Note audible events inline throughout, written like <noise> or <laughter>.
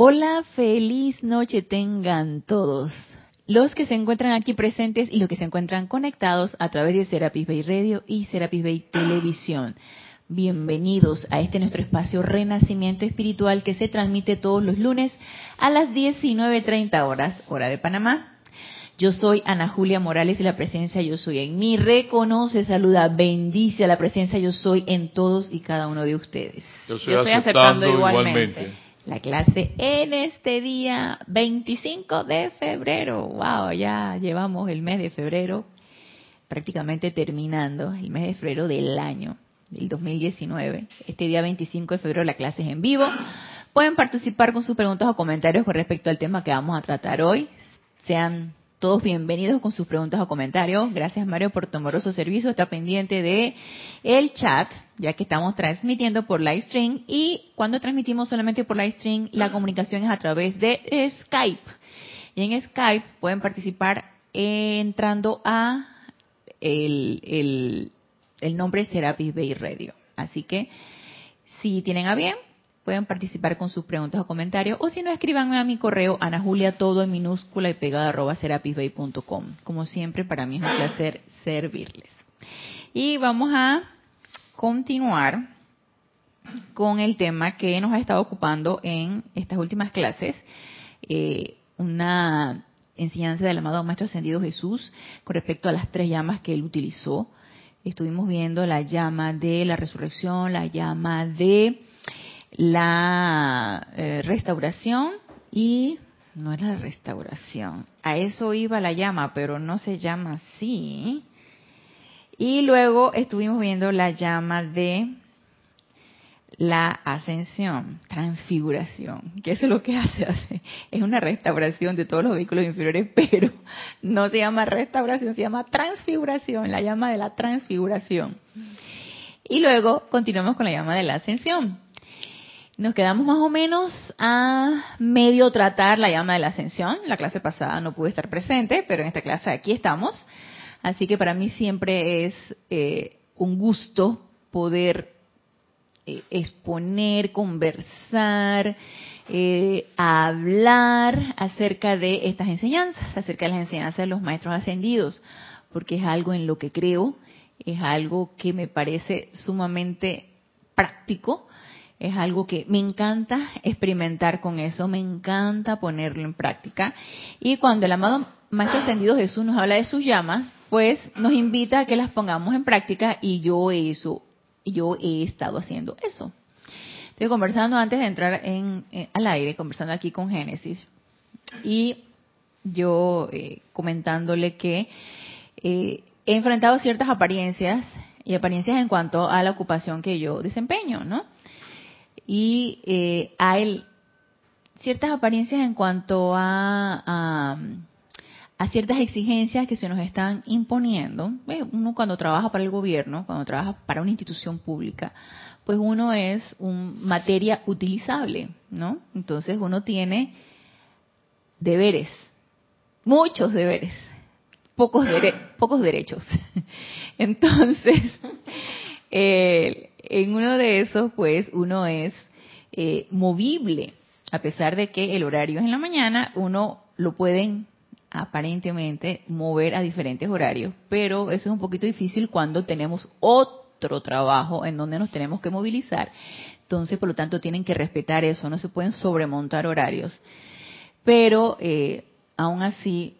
Hola, feliz noche tengan todos. Los que se encuentran aquí presentes y los que se encuentran conectados a través de Serapis Bay Radio y Serapis Bay Televisión. Bienvenidos a este nuestro espacio Renacimiento Espiritual que se transmite todos los lunes a las 19.30 horas, hora de Panamá. Yo soy Ana Julia Morales y la presencia yo soy en mí. Reconoce, saluda, bendice a la presencia yo soy en todos y cada uno de ustedes. Yo estoy, aceptando, igualmente, la clase en este día 25 de febrero. Wow, ya llevamos el mes de febrero prácticamente terminando, el mes de febrero del año del 2019. Este día 25 de febrero la clase es en vivo. Pueden participar con sus preguntas o comentarios con respecto al tema que vamos a tratar hoy. Sean todos bienvenidos con sus preguntas o comentarios. Gracias Mario por tu amoroso servicio. Está pendiente de el chat, ya que estamos transmitiendo por live stream y cuando transmitimos solamente por live stream, la comunicación es a través de Skype. Y en Skype pueden participar entrando a el, el, el nombre Serapis Bay Radio. Así que si tienen a bien, pueden participar con sus preguntas o comentarios, o si no, escríbanme a mi correo, Ana Julia, todo en minúscula y pegada arroba serapisbay.com. Como siempre, para mí es un placer servirles. Y vamos a continuar con el tema que nos ha estado ocupando en estas últimas clases, eh, una enseñanza del amado Maestro Ascendido Jesús con respecto a las tres llamas que él utilizó. Estuvimos viendo la llama de la resurrección, la llama de la eh, restauración y no era la restauración. A eso iba la llama, pero no se llama así. Y luego estuvimos viendo la llama de la ascensión, transfiguración, que eso es lo que <laughs> hace, hace, es una restauración de todos los vehículos inferiores, <laughs> pero no se llama restauración, se llama transfiguración, la llama de la transfiguración. Y luego continuamos con la llama de la ascensión. Nos quedamos más o menos a medio tratar la llama de la ascensión. La clase pasada no pude estar presente, pero en esta clase aquí estamos. Así que para mí siempre es eh, un gusto poder eh, exponer, conversar, eh, hablar acerca de estas enseñanzas, acerca de las enseñanzas de los maestros ascendidos, porque es algo en lo que creo, es algo que me parece sumamente práctico es algo que me encanta experimentar con eso, me encanta ponerlo en práctica. Y cuando el amado Maestro Ascendido Jesús nos habla de sus llamas, pues nos invita a que las pongamos en práctica y yo eso, yo he estado haciendo eso. Estoy conversando antes de entrar en, eh, al aire, conversando aquí con Génesis y yo eh, comentándole que eh, he enfrentado ciertas apariencias y apariencias en cuanto a la ocupación que yo desempeño, ¿no? Y eh, hay ciertas apariencias en cuanto a, a, ciertas exigencias que se nos están imponiendo. Uno cuando trabaja para el gobierno, cuando trabaja para una institución pública, pues uno es un materia utilizable, ¿no? Entonces uno tiene deberes, muchos deberes, pocos, pocos derechos. <laughs> Entonces, <laughs> eh, en uno de esos, pues, uno es eh, movible, a pesar de que el horario es en la mañana, uno lo pueden aparentemente mover a diferentes horarios, pero eso es un poquito difícil cuando tenemos otro trabajo en donde nos tenemos que movilizar. Entonces, por lo tanto, tienen que respetar eso, no se pueden sobremontar horarios. Pero eh, aún así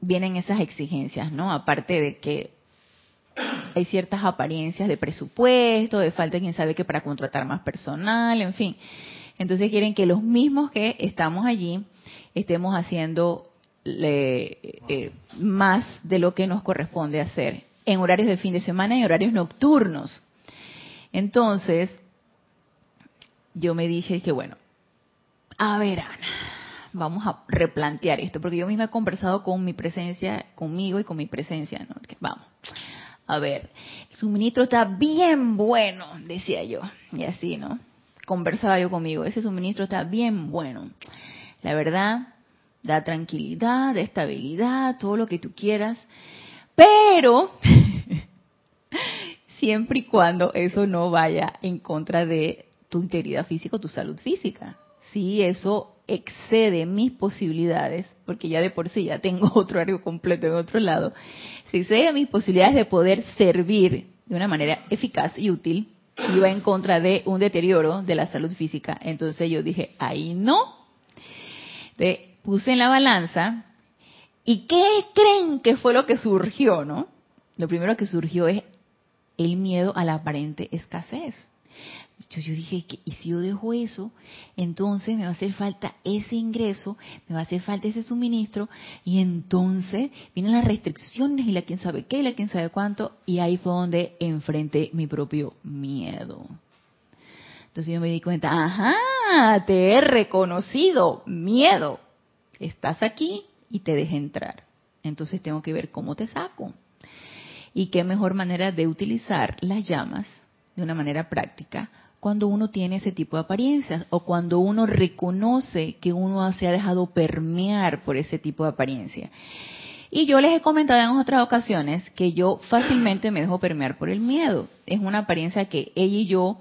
vienen esas exigencias, ¿no? Aparte de que hay ciertas apariencias de presupuesto, de falta de quien sabe que para contratar más personal, en fin. Entonces quieren que los mismos que estamos allí estemos haciendo eh, más de lo que nos corresponde hacer en horarios de fin de semana y horarios nocturnos. Entonces, yo me dije que bueno, a ver Ana, vamos a replantear esto, porque yo misma he conversado con mi presencia, conmigo y con mi presencia, ¿no? vamos, a ver, el suministro está bien bueno, decía yo, y así, ¿no? Conversaba yo conmigo, ese suministro está bien bueno. La verdad, da tranquilidad, da estabilidad, todo lo que tú quieras, pero <laughs> siempre y cuando eso no vaya en contra de tu integridad física tu salud física. Si eso excede mis posibilidades, porque ya de por sí ya tengo <laughs> otro horario completo en otro lado, si excede mis posibilidades de poder servir de una manera eficaz y útil, iba en contra de un deterioro de la salud física. Entonces yo dije, ahí no. Te puse en la balanza y ¿qué creen que fue lo que surgió, no? Lo primero que surgió es el miedo a la aparente escasez. Yo, dije, que, ¿y si yo dejo eso? Entonces me va a hacer falta ese ingreso, me va a hacer falta ese suministro, y entonces vienen las restricciones y la quién sabe qué, y la quién sabe cuánto, y ahí fue donde enfrenté mi propio miedo. Entonces yo me di cuenta, ajá, te he reconocido, miedo, estás aquí y te dejé entrar. Entonces tengo que ver cómo te saco. Y qué mejor manera de utilizar las llamas de una manera práctica cuando uno tiene ese tipo de apariencias o cuando uno reconoce que uno se ha dejado permear por ese tipo de apariencia. Y yo les he comentado en otras ocasiones que yo fácilmente me dejo permear por el miedo. Es una apariencia que ella y yo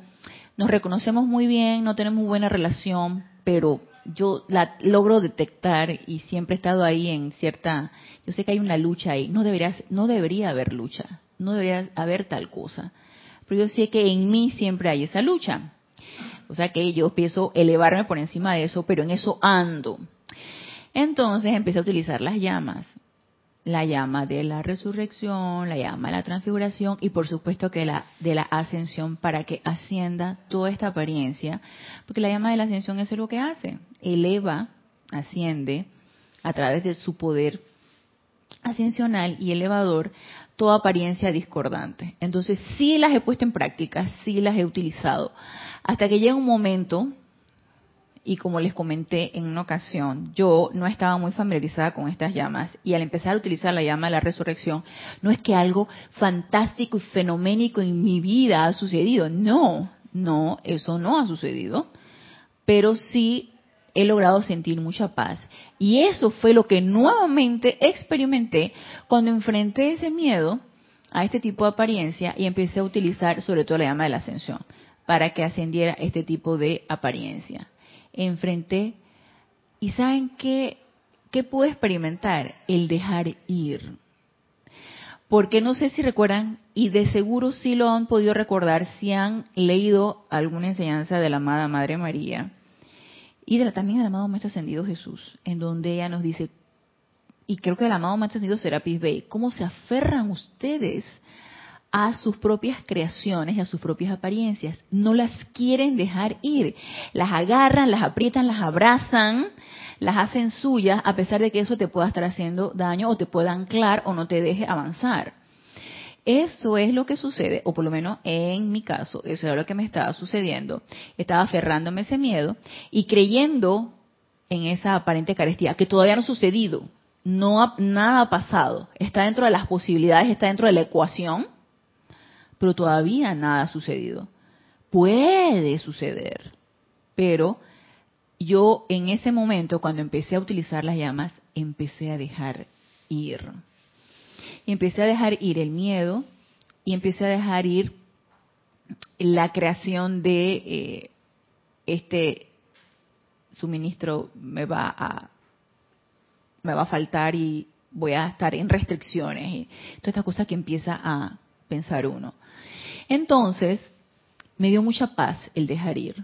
nos reconocemos muy bien, no tenemos buena relación, pero yo la logro detectar y siempre he estado ahí en cierta, yo sé que hay una lucha ahí, no debería, no debería haber lucha, no debería haber tal cosa pero yo sé que en mí siempre hay esa lucha. O sea que yo empiezo a elevarme por encima de eso, pero en eso ando. Entonces empecé a utilizar las llamas. La llama de la resurrección, la llama de la transfiguración y por supuesto que la de la ascensión para que ascienda toda esta apariencia, porque la llama de la ascensión es lo que hace, eleva, asciende a través de su poder ascensional y elevador toda apariencia discordante. Entonces sí las he puesto en práctica, sí las he utilizado, hasta que llega un momento, y como les comenté en una ocasión, yo no estaba muy familiarizada con estas llamas, y al empezar a utilizar la llama de la resurrección, no es que algo fantástico y fenoménico en mi vida ha sucedido, no, no, eso no ha sucedido, pero sí he logrado sentir mucha paz. Y eso fue lo que nuevamente experimenté cuando enfrenté ese miedo a este tipo de apariencia y empecé a utilizar sobre todo la llama de la ascensión para que ascendiera este tipo de apariencia. Enfrenté y ¿saben qué, qué pude experimentar? El dejar ir. Porque no sé si recuerdan, y de seguro sí lo han podido recordar si han leído alguna enseñanza de la amada Madre María, y de la, también del amado Maestro Ascendido Jesús, en donde ella nos dice, y creo que el amado Maestro Ascendido Serapis Bey, cómo se aferran ustedes a sus propias creaciones y a sus propias apariencias. No las quieren dejar ir. Las agarran, las aprietan, las abrazan, las hacen suyas, a pesar de que eso te pueda estar haciendo daño o te pueda anclar o no te deje avanzar. Eso es lo que sucede, o por lo menos en mi caso, eso es lo que me estaba sucediendo. Estaba aferrándome a ese miedo y creyendo en esa aparente carestía, que todavía no ha sucedido, no nada ha pasado, está dentro de las posibilidades, está dentro de la ecuación, pero todavía nada ha sucedido. Puede suceder, pero yo en ese momento, cuando empecé a utilizar las llamas, empecé a dejar ir. Y empecé a dejar ir el miedo y empecé a dejar ir la creación de eh, este suministro me va a me va a faltar y voy a estar en restricciones y todas estas cosas que empieza a pensar uno. Entonces, me dio mucha paz el dejar ir.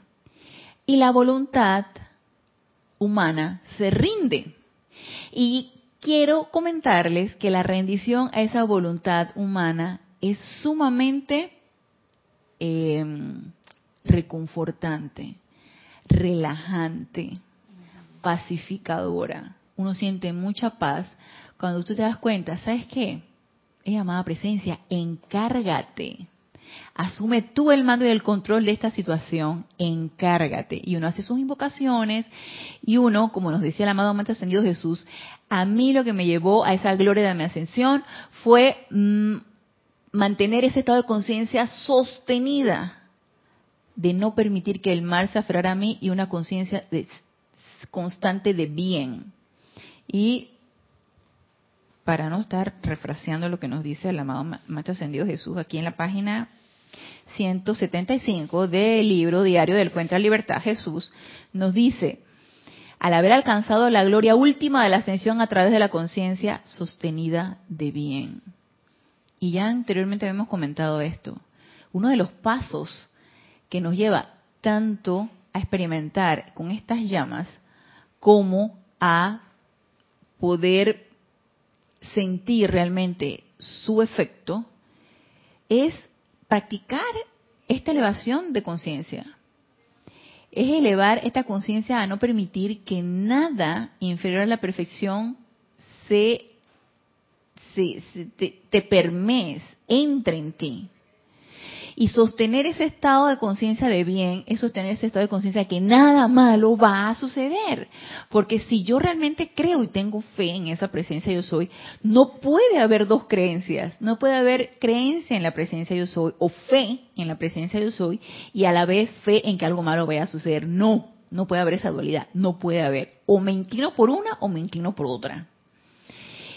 Y la voluntad humana se rinde. Y quiero comentarles que la rendición a esa voluntad humana es sumamente em, reconfortante, relajante, pacificadora. Uno siente mucha paz cuando tú te das cuenta, ¿sabes qué? Es llamada presencia, encárgate Asume tú el mando y el control de esta situación, encárgate. Y uno hace sus invocaciones y uno, como nos decía el amado Maestro Ascendido Jesús, a mí lo que me llevó a esa gloria de mi ascensión fue mm, mantener ese estado de conciencia sostenida, de no permitir que el mal se aferrara a mí y una conciencia constante de bien. Y para no estar refraseando lo que nos dice el amado Maestro Ascendido Jesús aquí en la página 175 del libro Diario del Fuente a Libertad, Jesús nos dice, al haber alcanzado la gloria última de la ascensión a través de la conciencia sostenida de bien. Y ya anteriormente habíamos comentado esto. Uno de los pasos que nos lleva tanto a experimentar con estas llamas como a poder sentir realmente su efecto es practicar esta elevación de conciencia. Es elevar esta conciencia a no permitir que nada inferior a la perfección se, te, te permees, entre en ti. Y sostener ese estado de conciencia de bien es sostener ese estado de conciencia de que nada malo va a suceder. Porque si yo realmente creo y tengo fe en esa presencia yo soy, no puede haber dos creencias. No puede haber creencia en la presencia yo soy o fe en la presencia yo soy y a la vez fe en que algo malo vaya a suceder. No, no puede haber esa dualidad. No puede haber. O me inclino por una o me inclino por otra.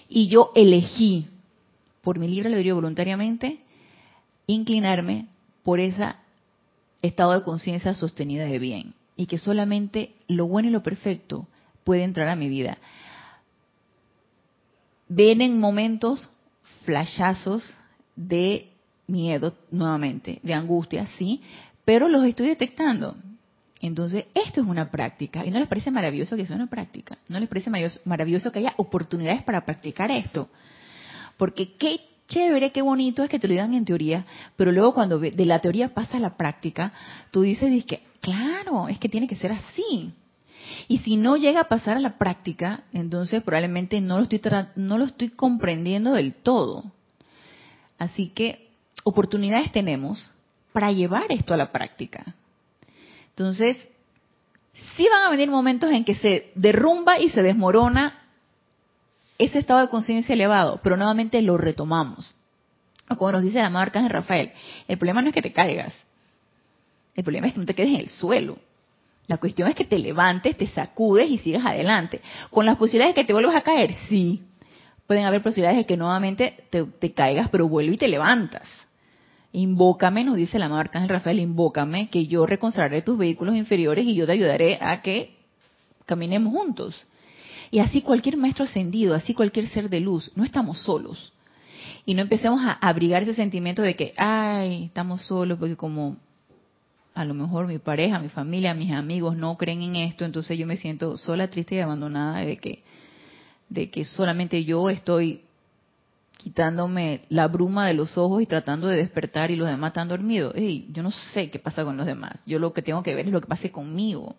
Y yo elegí, por mi libre albedrío voluntariamente, inclinarme por ese estado de conciencia sostenida de bien y que solamente lo bueno y lo perfecto puede entrar a mi vida. Vienen momentos flashazos de miedo nuevamente, de angustia, sí, pero los estoy detectando. Entonces, esto es una práctica. ¿Y no les parece maravilloso que sea una práctica? ¿No les parece maravilloso que haya oportunidades para practicar esto? Porque qué chévere, qué bonito es que te lo digan en teoría, pero luego cuando de la teoría pasa a la práctica, tú dices, que, claro, es que tiene que ser así. Y si no llega a pasar a la práctica, entonces probablemente no lo estoy, no lo estoy comprendiendo del todo. Así que oportunidades tenemos para llevar esto a la práctica. Entonces, sí van a venir momentos en que se derrumba y se desmorona ese estado de conciencia elevado, pero nuevamente lo retomamos. como nos dice la amado Arcángel Rafael, el problema no es que te caigas, el problema es que no te quedes en el suelo. La cuestión es que te levantes, te sacudes y sigas adelante. Con las posibilidades de que te vuelvas a caer, sí. Pueden haber posibilidades de que nuevamente te, caigas, pero vuelve y te levantas. Invócame, nos dice el amado Arcángel Rafael, invócame que yo reconstruiré tus vehículos inferiores y yo te ayudaré a que caminemos juntos. Y así cualquier maestro ascendido, así cualquier ser de luz, no estamos solos. Y no empecemos a abrigar ese sentimiento de que, ay, estamos solos porque como a lo mejor mi pareja, mi familia, mis amigos no creen en esto, entonces yo me siento sola, triste y abandonada de que, de que solamente yo estoy quitándome la bruma de los ojos y tratando de despertar y los demás están dormidos. Ey, yo no sé qué pasa con los demás. Yo lo que tengo que ver es lo que pase conmigo.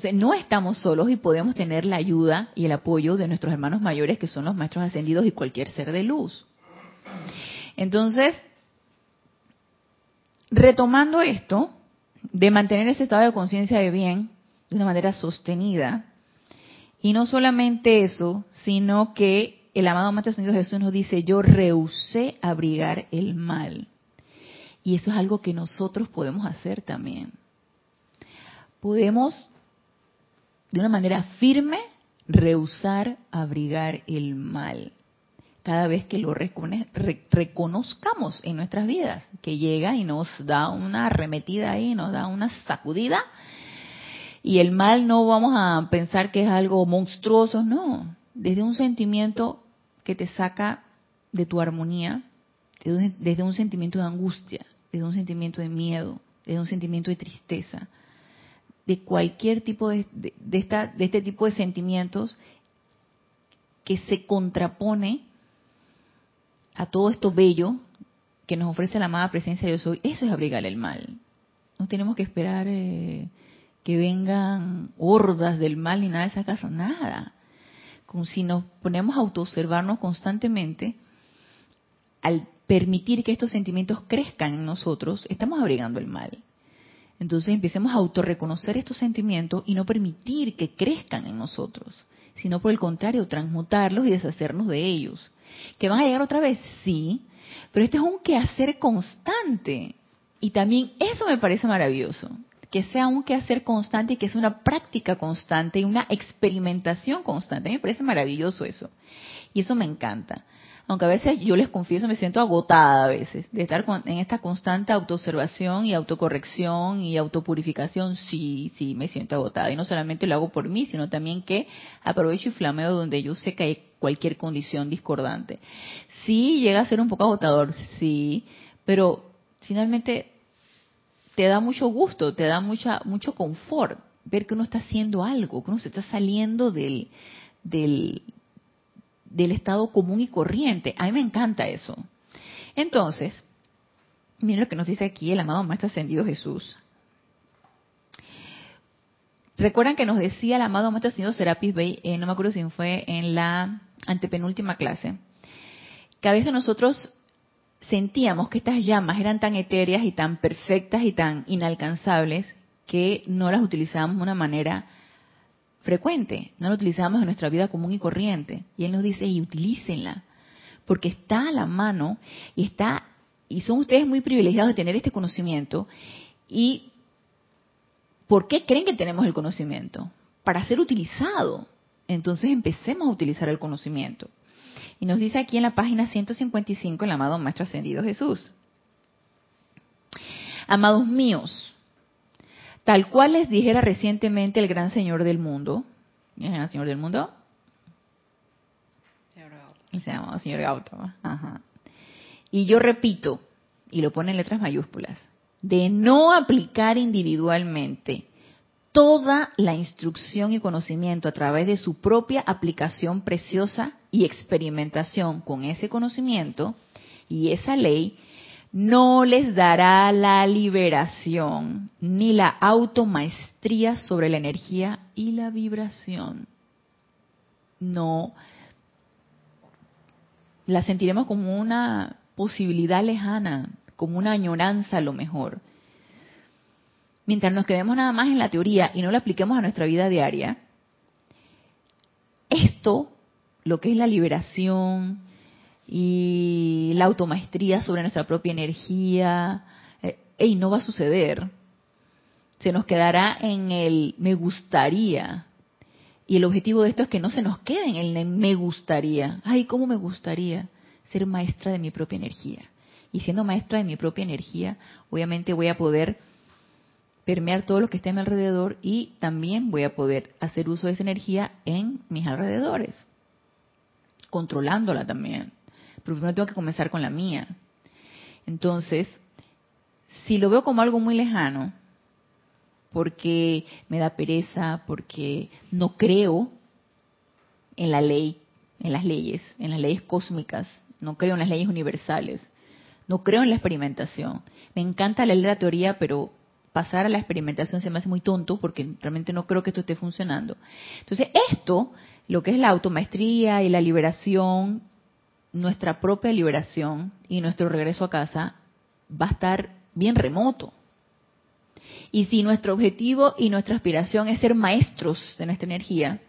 Entonces, no estamos solos y podemos tener la ayuda y el apoyo de nuestros hermanos mayores, que son los maestros ascendidos y cualquier ser de luz. Entonces, retomando esto, de mantener ese estado de conciencia de bien de una manera sostenida, y no solamente eso, sino que el amado Maestro Ascendido Jesús nos dice, yo rehusé abrigar el mal. Y eso es algo que nosotros podemos hacer también. Podemos de una manera firme rehusar abrigar el mal. Cada vez que lo reconozcamos en nuestras vidas, que llega y nos da una arremetida ahí, nos da una sacudida, y el mal no vamos a pensar que es algo monstruoso, no, desde un sentimiento que te saca de tu armonía, desde un sentimiento de angustia, desde un sentimiento de miedo, desde un sentimiento de tristeza, de cualquier tipo de, esta, de este tipo de sentimientos que se contrapone a todo esto bello que nos ofrece la amada presencia de Dios hoy, eso es abrigar el mal. No tenemos que esperar eh, que vengan hordas del mal ni nada de esa casa, nada. Como si nos ponemos a autoobservarnos constantemente, al permitir que estos sentimientos crezcan en nosotros, estamos abrigando el mal. Entonces empecemos a autorreconocer estos sentimientos y no permitir que crezcan en nosotros, sino por el contrario, transmutarlos y deshacernos de ellos. ¿Que van a llegar otra vez? Sí, pero este es un quehacer constante. Y también eso me parece maravilloso, que sea un quehacer constante y que sea una práctica constante y una experimentación constante. A mí me parece maravilloso eso. Y eso me encanta. Aunque a veces yo les confieso me siento agotada a veces de estar en esta constante autoobservación y autocorrección y autopurificación, sí, sí, me siento agotada. Y no solamente lo hago por mí, sino también que aprovecho y flameo donde yo sé que hay cualquier condición discordante. Sí, llega a ser un poco agotador, sí, pero finalmente te da mucho gusto, te da mucha, mucho confort ver que uno está haciendo algo, que uno se está saliendo del, del, del estado común y corriente. A mí me encanta eso. Entonces, miren lo que nos dice aquí el amado Maestro Ascendido Jesús. Recuerdan que nos decía el amado Maestro Ascendido Serapis Bey, eh, no me acuerdo si fue en la antepenúltima clase, que a veces nosotros sentíamos que estas llamas eran tan etéreas y tan perfectas y tan inalcanzables que no las utilizábamos de una manera frecuente, no la utilizamos en nuestra vida común y corriente. Y Él nos dice, y utilícenla, porque está a la mano y está, y son ustedes muy privilegiados de tener este conocimiento. ¿Y por qué creen que tenemos el conocimiento? Para ser utilizado. Entonces empecemos a utilizar el conocimiento. Y nos dice aquí en la página 155 el amado Maestro Ascendido Jesús. Amados míos, Tal cual les dijera recientemente el gran Señor del mundo. ¿Quién es el Señor del mundo? Se llama Señor Gautama. Ajá. Y yo repito, y lo pone en letras mayúsculas, de no aplicar individualmente toda la instrucción y conocimiento a través de su propia aplicación preciosa y experimentación con ese conocimiento y esa ley, no les dará la liberación ni la automaestría sobre la energía y la vibración. No, la sentiremos como una posibilidad lejana, como una añoranza a lo mejor. Mientras nos quedemos nada más en la teoría y no la apliquemos a nuestra vida diaria, esto, lo que es la liberación, y la automaestría sobre nuestra propia energía, eh, no va a suceder. Se nos quedará en el me gustaría. Y el objetivo de esto es que no se nos quede en el me gustaría. Ay, ¿cómo me gustaría ser maestra de mi propia energía? Y siendo maestra de mi propia energía, obviamente voy a poder permear todo lo que esté a mi alrededor y también voy a poder hacer uso de esa energía en mis alrededores, controlándola también pero primero tengo que comenzar con la mía. Entonces, si lo veo como algo muy lejano, porque me da pereza, porque no creo en la ley, en las leyes, en las leyes cósmicas, no creo en las leyes universales, no creo en la experimentación. Me encanta leer la teoría, pero pasar a la experimentación se me hace muy tonto porque realmente no creo que esto esté funcionando. Entonces, esto, lo que es la automaestría y la liberación nuestra propia liberación y nuestro regreso a casa va a estar bien remoto. Y si nuestro objetivo y nuestra aspiración es ser maestros de nuestra energía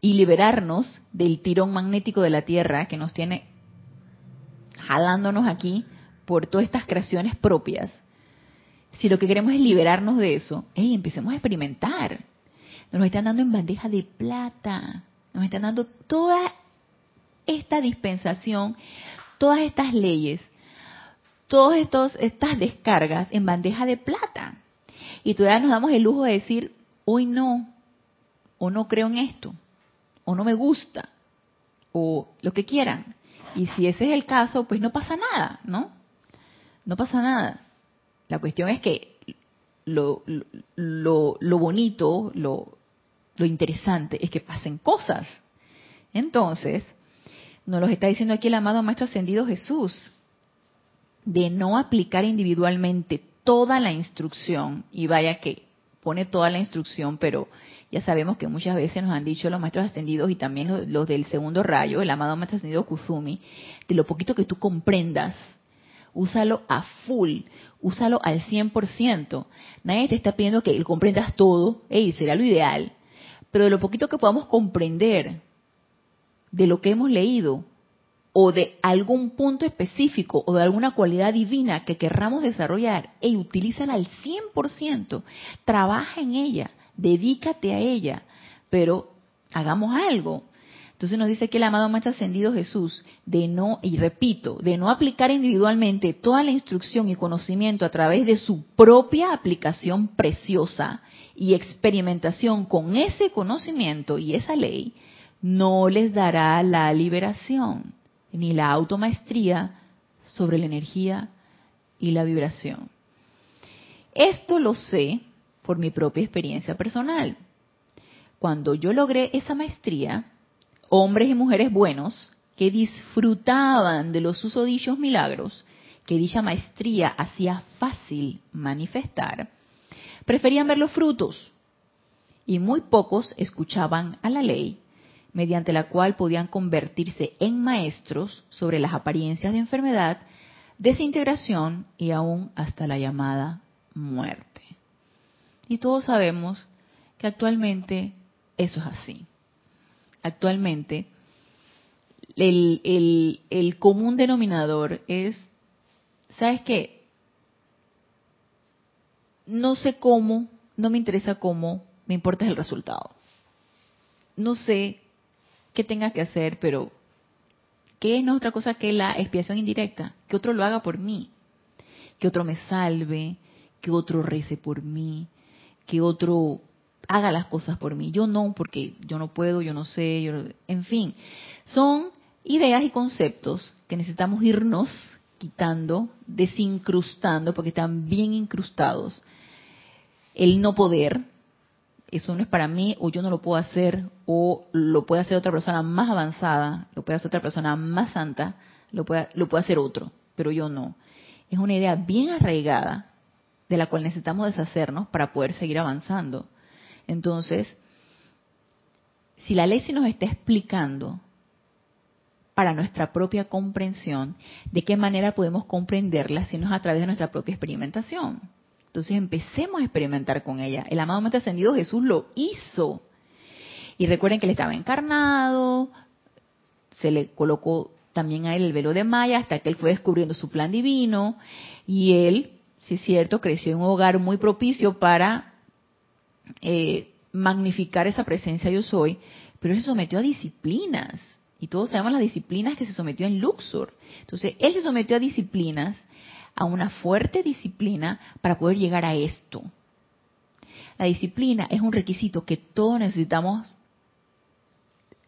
y liberarnos del tirón magnético de la Tierra que nos tiene jalándonos aquí por todas estas creaciones propias, si lo que queremos es liberarnos de eso, hey, empecemos a experimentar. Nos están dando en bandeja de plata, nos están dando toda esta dispensación, todas estas leyes, todas estas descargas en bandeja de plata. Y todavía nos damos el lujo de decir, hoy no, o no creo en esto, o no me gusta, o lo que quieran. Y si ese es el caso, pues no pasa nada, ¿no? No pasa nada. La cuestión es que lo, lo, lo bonito, lo, lo interesante es que pasen cosas. Entonces, nos lo está diciendo aquí el amado Maestro Ascendido Jesús, de no aplicar individualmente toda la instrucción, y vaya que pone toda la instrucción, pero ya sabemos que muchas veces nos han dicho los maestros ascendidos y también los, del segundo rayo, el amado maestro ascendido Kuzumi, de lo poquito que tú comprendas, úsalo a full, úsalo al 100%. Nadie te está pidiendo que comprendas todo, y será lo ideal, pero de lo poquito que podamos comprender, de lo que hemos leído o de algún punto específico o de alguna cualidad divina que querramos desarrollar, y utilízala al 100%, trabaja en ella, dedícate a ella, pero hagamos algo. Entonces nos dice que el amado Maestro Ascendido Jesús, de no, y repito, de no aplicar individualmente toda la instrucción y conocimiento a través de su propia aplicación preciosa y experimentación con ese conocimiento y esa ley, no les dará la liberación ni la automaestría sobre la energía y la vibración. Esto lo sé por mi propia experiencia personal. Cuando yo logré esa maestría, hombres y mujeres buenos que disfrutaban de los susodichos milagros que dicha maestría hacía fácil manifestar, preferían ver los frutos y muy pocos escuchaban a la ley mediante la cual podían convertirse en maestros sobre las apariencias de enfermedad, desintegración y aún hasta la llamada muerte. Y todos sabemos que actualmente eso es así actualmente, el, común denominador es, ¿sabes qué? No sé cómo, no me interesa cómo, me importa el resultado. No sé qué tenga que hacer, pero ¿qué es otra cosa que la expiación indirecta? Que otro lo haga por mí, que otro me salve, que otro rece por mí, que otro haga las cosas por mí. Yo no, porque yo no puedo, yo no sé, yo, en fin. Son ideas y conceptos que necesitamos irnos quitando, desincrustando, porque están bien incrustados. El no poder, eso no es para mí, o yo no lo puedo hacer, o lo puede hacer otra persona más avanzada, lo puede hacer otra persona más santa, lo puede, lo puede hacer otro, pero yo no. Es una idea bien arraigada de la cual necesitamos deshacernos para poder seguir avanzando. Entonces, si la ley se nos está explicando para nuestra propia comprensión, ¿de qué manera podemos comprenderla si no es a través de nuestra propia experimentación? Entonces empecemos a experimentar con ella. El amado Maestro Ascendido Jesús lo hizo. Y recuerden que él estaba encarnado, se le colocó también a él el velo de Maya hasta que él fue descubriendo su plan divino y él, si es cierto, creció en un hogar muy propicio para eh, magnificar esa presencia yo soy, pero él se sometió a disciplinas. Y todos sabemos las disciplinas que se sometió en Luxor. Entonces, él se sometió a disciplinas, a una fuerte disciplina para poder llegar a esto. La disciplina es un requisito que todos necesitamos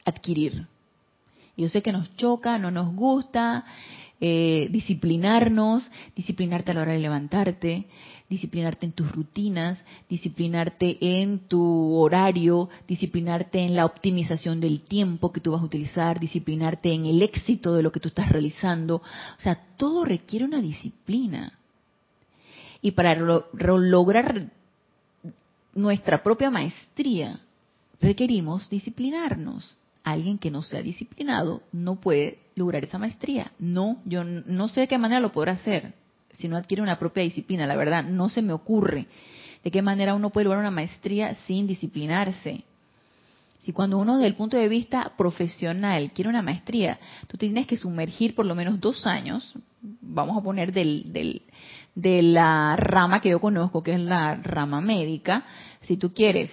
adquirir. Yo sé que nos choca, no nos gusta, eh, disciplinarnos, disciplinarte a la hora de levantarte, disciplinarte en tus rutinas, disciplinarte en tu horario, disciplinarte en la optimización del tiempo que tú vas a utilizar, disciplinarte en el éxito de lo que tú estás realizando. O sea, todo requiere una disciplina. Y para lograr nuestra propia maestría, requerimos disciplinarnos. Alguien que no sea disciplinado no puede lograr esa maestría. No, yo no sé de qué manera lo podrá hacer si no adquiere una propia disciplina. La verdad, no se me ocurre de qué manera uno puede lograr una maestría sin disciplinarse. Si cuando uno desde el punto de vista profesional quiere una maestría, tú tienes que sumergir por lo menos dos años, vamos a poner del, del, de la rama que yo conozco, que es la rama médica, si tú quieres,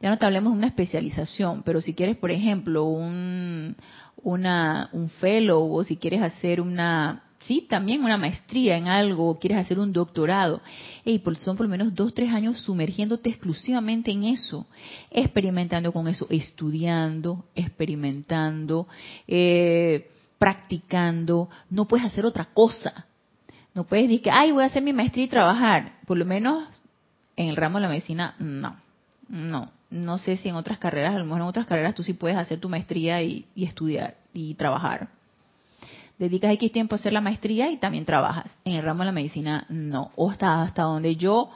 ya no te hablemos de una especialización, pero si quieres, por ejemplo, un, una, un fellow o si quieres hacer una sí, también una maestría en algo, quieres hacer un doctorado, y son por lo menos dos, tres años sumergiéndote exclusivamente en eso, experimentando con eso, estudiando, experimentando, eh, practicando, no puedes hacer otra cosa. No puedes decir que, ay, voy a hacer mi maestría y trabajar. Por lo menos en el ramo de la medicina, no, no. No sé si en otras carreras, a lo mejor en otras carreras tú sí puedes hacer tu maestría y estudiar y trabajar dedicas X tiempo a hacer la maestría y también trabajas. En el ramo de la medicina, no. O hasta, hasta donde yo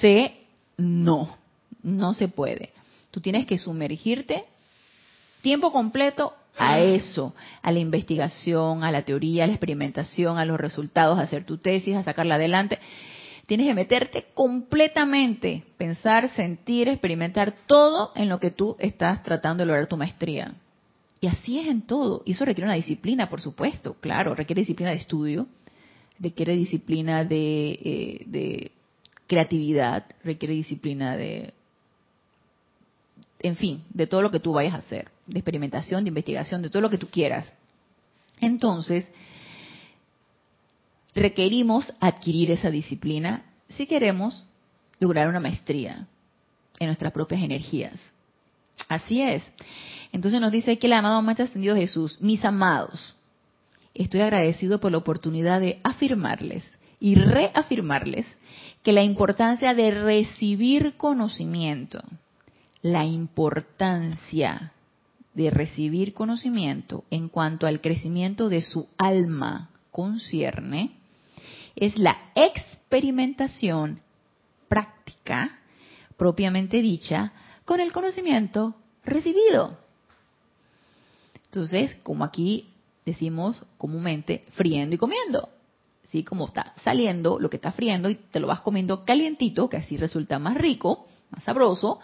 sé, no. No se puede. Tú tienes que sumergirte tiempo completo a eso, a la investigación, a la teoría, a la experimentación, a los resultados, a hacer tu tesis, a sacarla adelante. Tienes que meterte completamente, pensar, sentir, experimentar todo en lo que tú estás tratando de lograr tu maestría. Y así es en todo. Y eso requiere una disciplina, por supuesto, claro, requiere disciplina de estudio, requiere disciplina de, eh, creatividad, requiere disciplina de en fin, de todo lo que tú vayas a hacer, de experimentación, de investigación, de todo lo que tú quieras. Entonces, requerimos adquirir esa disciplina si queremos lograr una maestría en nuestras propias energías. Así es. Entonces nos dice que el amado Maestro Ascendido Jesús, mis amados, estoy agradecido por la oportunidad de afirmarles y reafirmarles que la importancia de recibir conocimiento, la importancia de recibir conocimiento en cuanto al crecimiento de su alma concierne, es la experimentación práctica propiamente dicha con el conocimiento recibido. Entonces, como aquí decimos comúnmente, friendo y comiendo. ¿Sí? Como está saliendo lo que está friendo y te lo vas comiendo calientito, que así resulta más rico, más sabroso.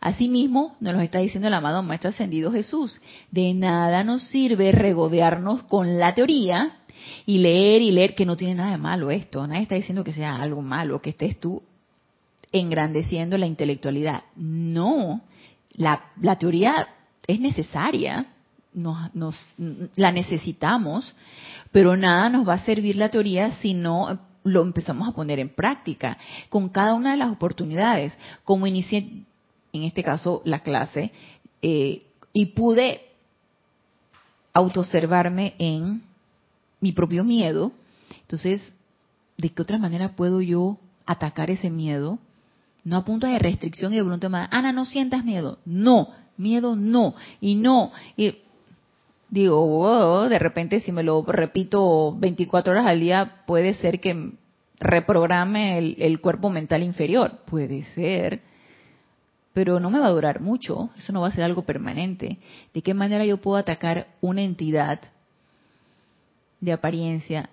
Asimismo, nos lo está diciendo el amado Maestro Ascendido Jesús. De nada nos sirve regodearnos con la teoría y leer y leer, que no tiene nada de malo esto. Nadie está diciendo que sea algo malo, que estés tú engrandeciendo la intelectualidad. No, la, teoría es necesaria, nos, la necesitamos, pero nada nos va a servir la teoría si no lo empezamos a poner en práctica con cada una de las oportunidades. Como inicié, en este caso, la clase, eh, y pude autoobservarme en mi propio miedo, entonces, ¿de qué otra manera puedo yo atacar ese miedo? No a punto de restricción y de voluntad, Ana, no sientas miedo. No, miedo no. Y no. Y digo, oh, de repente si me lo repito 24 horas al día, puede ser que reprograme el, cuerpo mental inferior. Puede ser. Pero no me va a durar mucho. Eso no va a ser algo permanente. ¿De qué manera yo puedo atacar una entidad de apariencia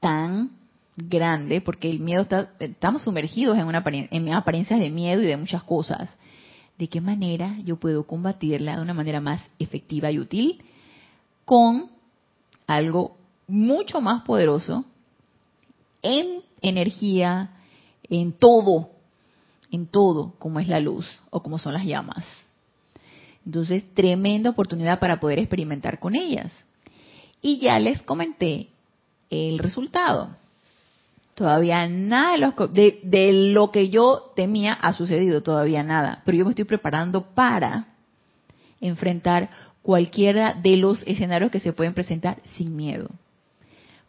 tan grande? Porque el miedo está, estamos sumergidos en, una, en apariencias de miedo y de muchas cosas. ¿De qué manera yo puedo combatirla de una manera más efectiva y útil? con algo mucho más poderoso en energía, en todo, en todo, como es la luz o como son las llamas. Entonces, tremenda oportunidad para poder experimentar con ellas. Y ya les comenté el resultado. Todavía nada de, de, lo que yo temía ha sucedido, todavía nada. Pero yo me estoy preparando para enfrentar cualquiera de los escenarios que se pueden presentar sin miedo,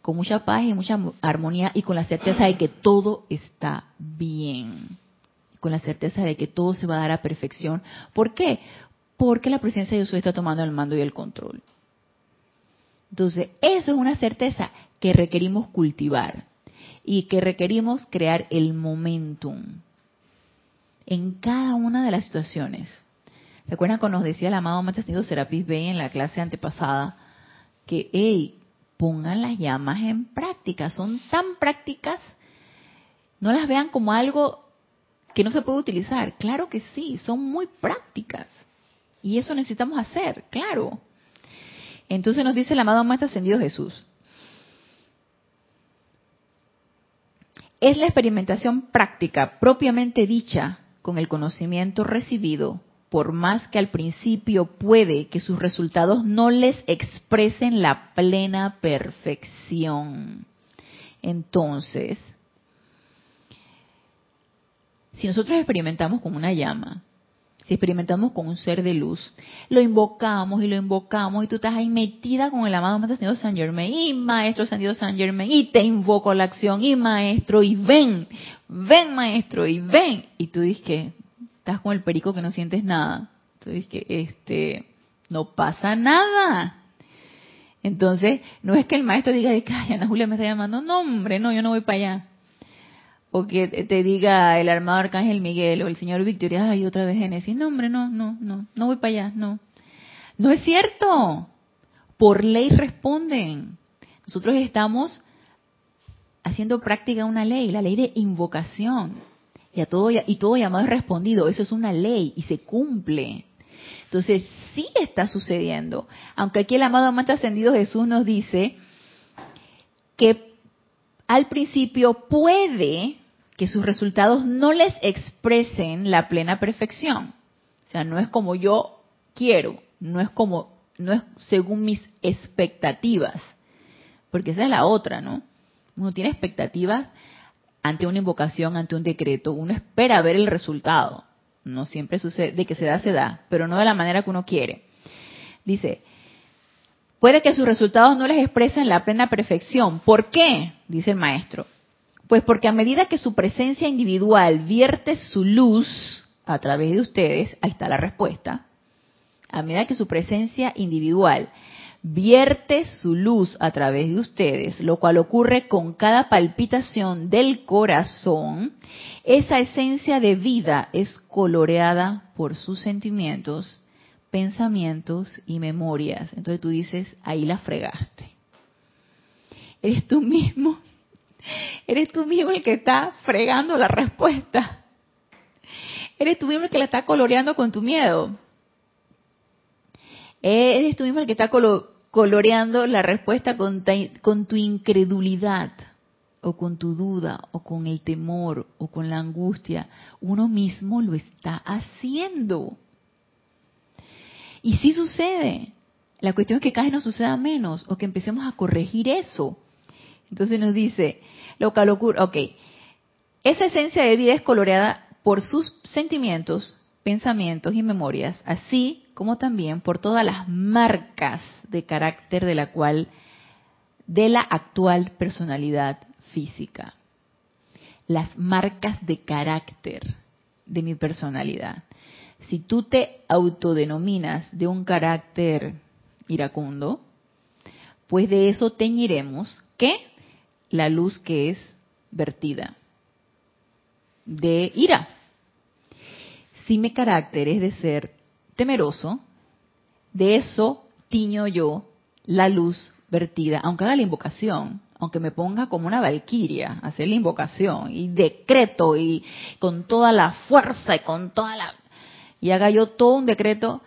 con mucha paz y mucha armonía y con la certeza de que todo está bien, con la certeza de que todo se va a dar a perfección. ¿Por qué? Porque la presencia de Dios está tomando el mando y el control. Entonces, eso es una certeza que requerimos cultivar y que requerimos crear el momentum en cada una de las situaciones. ¿Recuerdan cuando nos decía el amado Maestro Serapis Bey en la clase antepasada que, hey, pongan las llamas en práctica? Son tan prácticas, no las vean como algo que no se puede utilizar. Claro que sí, son muy prácticas. Y eso necesitamos hacer, claro. Entonces nos dice el amado Maestro Ascendido Jesús. Es la experimentación práctica propiamente dicha con el conocimiento recibido por más que al principio puede que sus resultados no les expresen la plena perfección. Entonces, si nosotros experimentamos con una llama, si experimentamos con un ser de luz, lo invocamos y lo invocamos y tú estás ahí metida con el amado Maestro Señor San Germain y Maestro San Dios San Germain y te invoco la acción y Maestro y ven, ven Maestro y ven. Y tú dices que estás con el perico que no sientes nada. Entonces, que este, no pasa nada. Entonces, no es que el maestro diga, ay, Ana Julia me está llamando, no, hombre, no, yo no voy para allá. O que te diga el armado Arcángel Miguel o el señor Victoria, ay, otra vez Génesis, no, hombre, no, no, no, no voy para allá, no. No es cierto. Por ley responden. Nosotros estamos haciendo práctica una ley, la ley de invocación. Y, a todo, y todo llamado es respondido. Eso es una ley y se cumple. Entonces, sí está sucediendo. Aunque aquí el amado amante ascendido Jesús nos dice que al principio puede que sus resultados no les expresen la plena perfección. sea, no es como yo quiero, no es como, no es según mis expectativas, porque esa es la otra, ¿no? Uno tiene expectativas ante una invocación, ante un decreto, uno espera ver el resultado. No siempre sucede, de que se da, se da, pero no de la manera que uno quiere. Dice, puede que sus resultados no les expresen la plena perfección. ¿Por qué? Dice el maestro. Pues porque a medida que su presencia individual vierte su luz a través de ustedes, ahí está la respuesta, a medida que su presencia individual vierte su luz a través de ustedes, lo cual ocurre con cada palpitación del corazón, esa esencia de vida es coloreada por sus sentimientos, pensamientos y memorias. Entonces tú dices, ahí la fregaste. Eres tú mismo, eres tú mismo el que está fregando la respuesta. Eres tú mismo el que la está coloreando con tu miedo. Eres tú mismo el que está coloreando la respuesta con, tu incredulidad o con tu duda o con el temor o con la angustia. Uno mismo lo está haciendo. Y sí sucede. La cuestión es que cada vez nos suceda menos o que empecemos a corregir eso. Entonces nos dice, lo que ocurre, ok, esa esencia de vida es coloreada por sus sentimientos, pensamientos y memorias, así como también por todas las marcas de carácter de la cual de la actual personalidad física. Las marcas de carácter de mi personalidad. Si tú te autodenominas de un carácter iracundo, pues de eso teñiremos que la luz que es vertida de ira. Si mi carácter es de ser temeroso, de eso tiño yo la luz vertida, aunque haga la invocación, aunque me ponga como una valquiria, hacer la invocación y decreto y con toda la fuerza y con toda la y haga yo todo un decreto,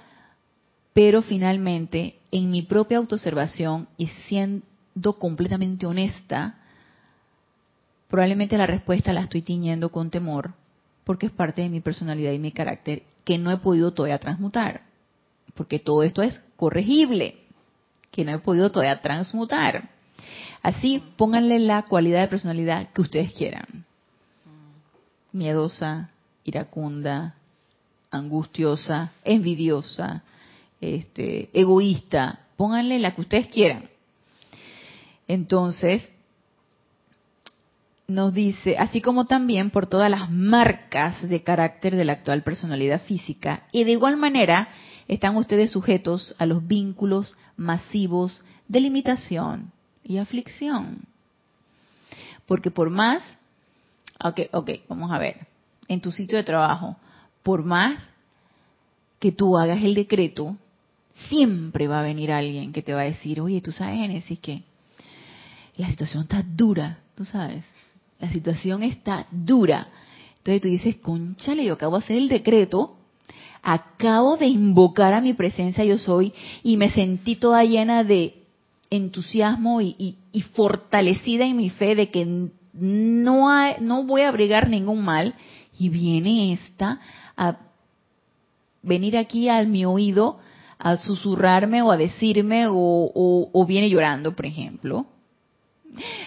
pero finalmente en mi propia autoobservación y siendo completamente honesta, probablemente la respuesta la estoy tiñendo con temor, porque es parte de mi personalidad y mi carácter que no he podido todavía transmutar, porque todo esto es corregible, que no he podido todavía transmutar. Así, pónganle la cualidad de personalidad que ustedes quieran. Miedosa, iracunda, angustiosa, envidiosa, este, egoísta. Pónganle la que ustedes quieran. Entonces, nos dice, así como también por todas las marcas de carácter de la actual personalidad física, y de igual manera están ustedes sujetos a los vínculos masivos de limitación y aflicción. Porque por más, ok, ok, vamos a ver, en tu sitio de trabajo, por más que tú hagas el decreto, siempre va a venir alguien que te va a decir, oye, tú sabes, Genesis, que la situación está dura, tú sabes la situación está dura. Entonces tú dices, conchale, yo acabo de hacer el decreto, acabo de invocar a mi presencia yo soy y me sentí toda llena de entusiasmo y, fortalecida en mi fe de que no, no voy a abrigar ningún mal y viene esta a venir aquí a mi oído a susurrarme o a decirme o viene llorando, por ejemplo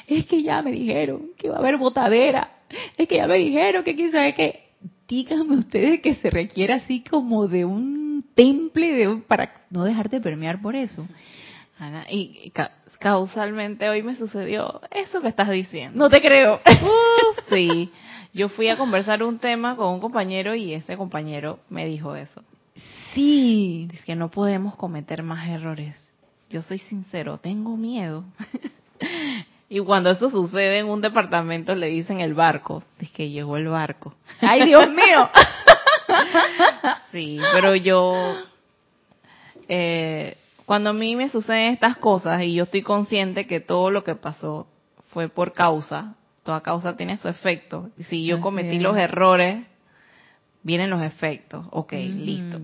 es que ya me dijeron que va a haber botadera, es que ya me dijeron que quién sabe que, díganme ustedes que se requiere así como de un temple de para no dejarte de permear por eso. Ana, y, causalmente hoy me sucedió eso que estás diciendo. No te creo. <laughs> sí, yo fui a conversar un tema con un compañero y ese compañero me dijo eso. Sí. Es que no podemos cometer más errores. Yo soy sincero, tengo miedo. Y cuando eso sucede en un departamento le dicen el barco. Es que llegó el barco. <laughs> ¡Ay, Dios mío! <laughs> sí, pero yo... Eh, cuando a mí me suceden estas cosas y yo estoy consciente que todo lo que pasó fue por causa, toda causa tiene su efecto. Y si yo cometí los errores, vienen los efectos. Ok, listo.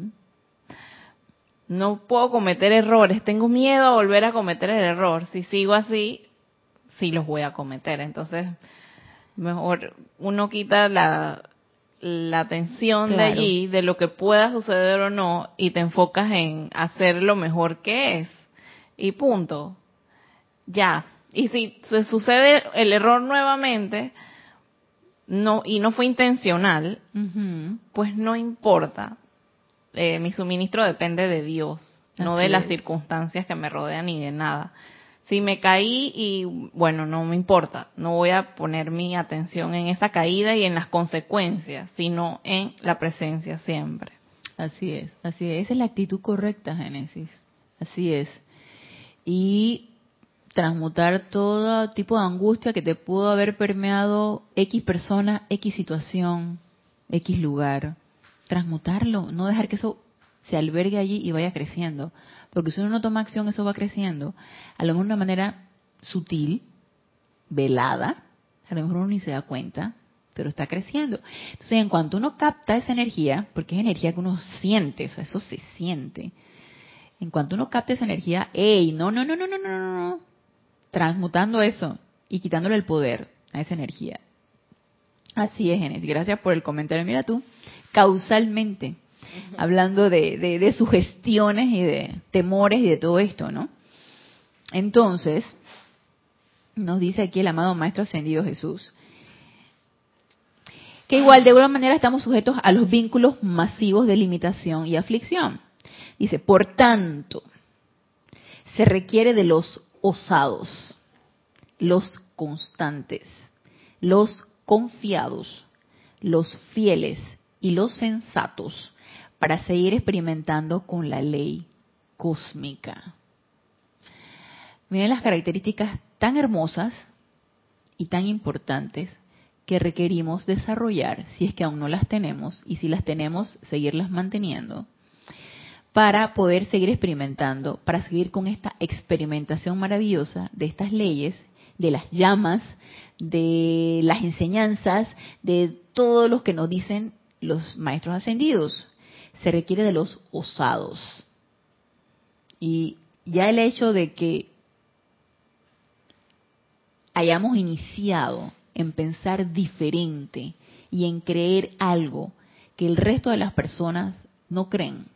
No puedo cometer errores, tengo miedo a volver a cometer el error. Si sigo así, sí los voy a cometer. Entonces, mejor uno quita la, la atención de allí, de lo que pueda suceder o no, y te enfocas en hacer lo mejor que es. Y punto. Ya. Y si sucede el error nuevamente, no y no fue intencional, pues no importa. Eh, mi suministro depende de Dios, no de las circunstancias que me rodean ni de nada. Si me caí y bueno, no me importa, no voy a poner mi atención en esa caída y en las consecuencias, sino en la presencia siempre. Así es, así es, esa es la actitud correcta, Génesis. Así es. Y transmutar todo tipo de angustia que te pudo haber permeado X persona, X situación, X lugar. Transmutarlo, no dejar que eso se albergue allí y vaya creciendo. Porque si uno no toma acción, eso va creciendo. A lo mejor de una manera sutil, velada, a lo mejor uno ni se da cuenta, pero está creciendo. Entonces, en cuanto uno capta esa energía, porque es energía que uno siente, o sea, eso se siente. En cuanto uno capta esa energía, ¡ey! No, no, no, no, no, no, no. Transmutando eso y quitándole el poder a esa energía. Así es, Genesis. Gracias por el comentario. Mira tú, causalmente hablando de, de, sugestiones y de temores y de todo esto, ¿no? Entonces, nos dice aquí el amado Maestro Ascendido Jesús, que igual de alguna manera estamos sujetos a los vínculos masivos de limitación y aflicción. Dice, por tanto, se requiere de los osados, los constantes, los confiados, los fieles y los sensatos para seguir experimentando con la ley cósmica. Miren las características tan hermosas y tan importantes que requerimos desarrollar, si es que aún no las tenemos, y si las tenemos, seguirlas manteniendo, para poder seguir experimentando, para seguir con esta experimentación maravillosa de estas leyes, de las llamas, de las enseñanzas, de todos los que nos dicen los maestros ascendidos se requiere de los osados. Y ya el hecho de que hayamos iniciado en pensar diferente y en creer algo que el resto de las personas no creen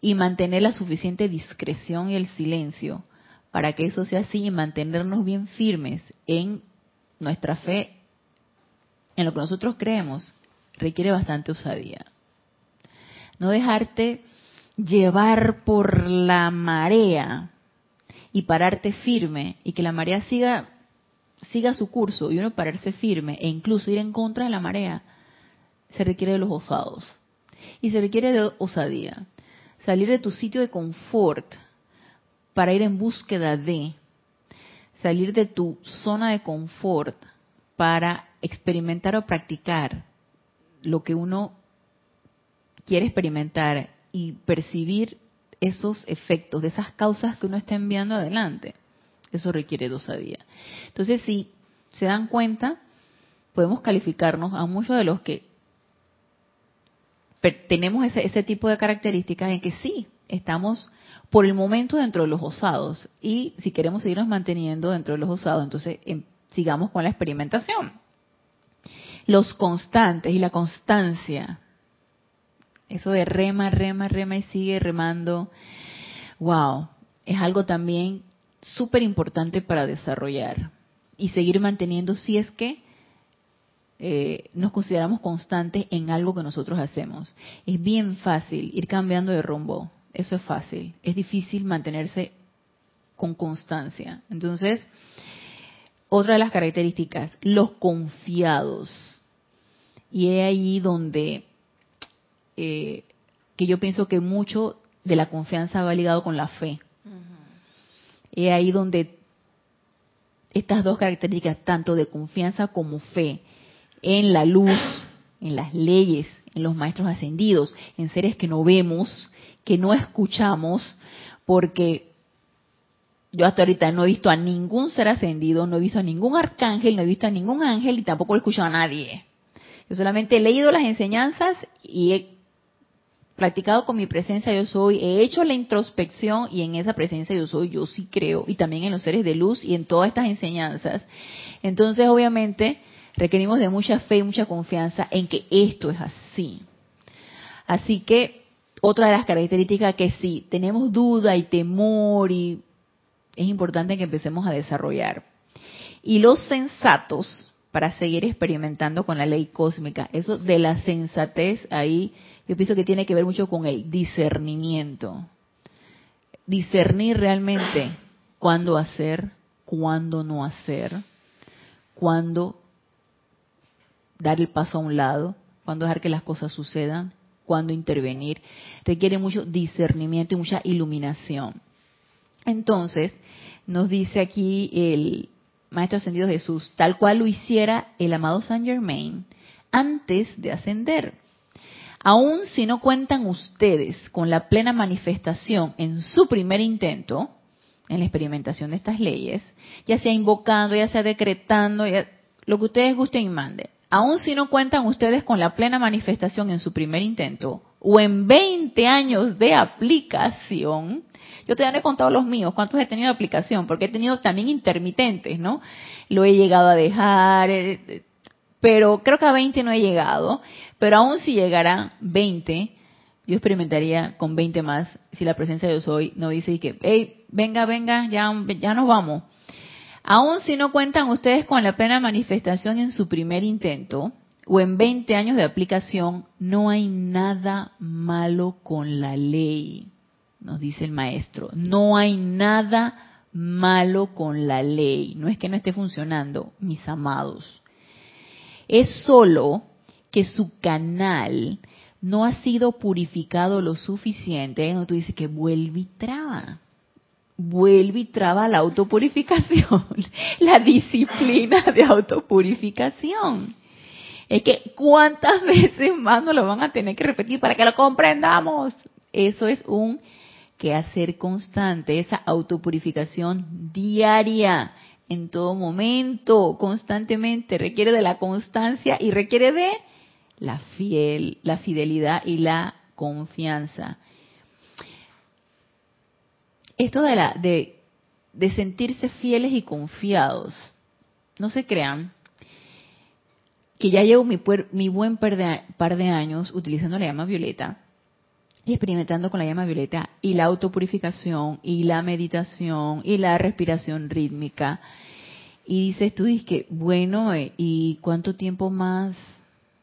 y mantener la suficiente discreción y el silencio para que eso sea así y mantenernos bien firmes en nuestra fe, en lo que nosotros creemos, requiere bastante osadía no dejarte llevar por la marea y pararte firme y que la marea siga siga su curso y uno pararse firme e incluso ir en contra de la marea se requiere de los osados. Y se requiere de osadía. Salir de tu sitio de confort para ir en búsqueda de salir de tu zona de confort para experimentar o practicar lo que uno quiere experimentar y percibir esos efectos, de esas causas que uno está enviando adelante. Eso requiere dosadía. Entonces, si se dan cuenta, podemos calificarnos a muchos de los que tenemos ese, ese tipo de características en que sí, estamos por el momento dentro de los osados y si queremos seguirnos manteniendo dentro de los osados, entonces em, sigamos con la experimentación. Los constantes y la constancia eso de rema, rema, rema y sigue remando. Wow, es algo también súper importante para desarrollar y seguir manteniendo si es que eh, nos consideramos constantes en algo que nosotros hacemos. Es bien fácil ir cambiando de rumbo, eso es fácil. Es difícil mantenerse con constancia. Entonces, otra de las características, los confiados. Y es ahí donde eh, que yo pienso que mucho de la confianza va ligado con la fe. Y ahí donde estas dos características, tanto de confianza como fe, en la luz, en las leyes, en los maestros ascendidos, en seres que no vemos, que no escuchamos, porque yo hasta ahorita no he visto a ningún ser ascendido, no he visto a ningún arcángel, no he visto a ningún ángel y tampoco he escuchado a nadie. Yo solamente he leído las enseñanzas y he practicado con mi presencia yo soy, he hecho la introspección y en esa presencia yo soy, yo sí creo, y también en los seres de luz y en todas estas enseñanzas. Entonces, obviamente, Requerimos de mucha fe y mucha confianza en que esto es así. Así que otra de las características que sí, tenemos duda y temor y es importante que empecemos a desarrollar. Y los sensatos para seguir experimentando con la ley cósmica. Eso de la sensatez ahí, yo pienso que tiene que ver mucho con el discernimiento. Discernir realmente cuándo hacer, cuándo no hacer, cuándo dar el paso a un lado, cuándo dejar que las cosas sucedan, cuándo intervenir. Requiere mucho discernimiento y mucha iluminación. Entonces, nos dice aquí el Maestro Ascendido Jesús, tal cual lo hiciera el amado Saint Germain antes de ascender. Aun si no cuentan ustedes con la plena manifestación en su primer intento, en la experimentación de estas leyes, ya sea invocando, ya sea decretando, lo que ustedes gusten y manden. Aun si no cuentan ustedes con la plena manifestación en su primer intento, o en 20 años de aplicación, yo no he contado los míos, cuántos he tenido de aplicación, porque he tenido también intermitentes, ¿no? Lo he llegado a dejar, eh, eh, pero creo que a 20 no he llegado. Pero aún si llegara 20, yo experimentaría con 20 más si la presencia de Dios hoy no dice que, hey, venga, venga, ya, ya nos vamos. Aún si no cuentan ustedes con la plena manifestación en su primer intento o en 20 años de aplicación, no hay nada malo con la ley nos dice el maestro. No hay nada malo con la ley. No es que no esté funcionando, mis amados. Es solo que su canal no ha sido purificado lo suficiente. Tú dices que vuelve y traba. Vuelve y traba la autopurificación, <laughs> la disciplina de autopurificación. Es que cuántas veces más nos lo van a tener que repetir para que lo comprendamos. Eso es un que hacer constante, esa autopurificación diaria, en todo momento, constantemente, requiere de la constancia y requiere de la fiel, la fidelidad y la confianza. Esto de la de, sentirse fieles y confiados, no se crean que ya llevo mi, mi buen par de, par de años utilizando la llama violeta y experimentando con la llama violeta y la autopurificación y la meditación y la respiración rítmica. Y dices tú, que bueno, eh, ¿y cuánto tiempo más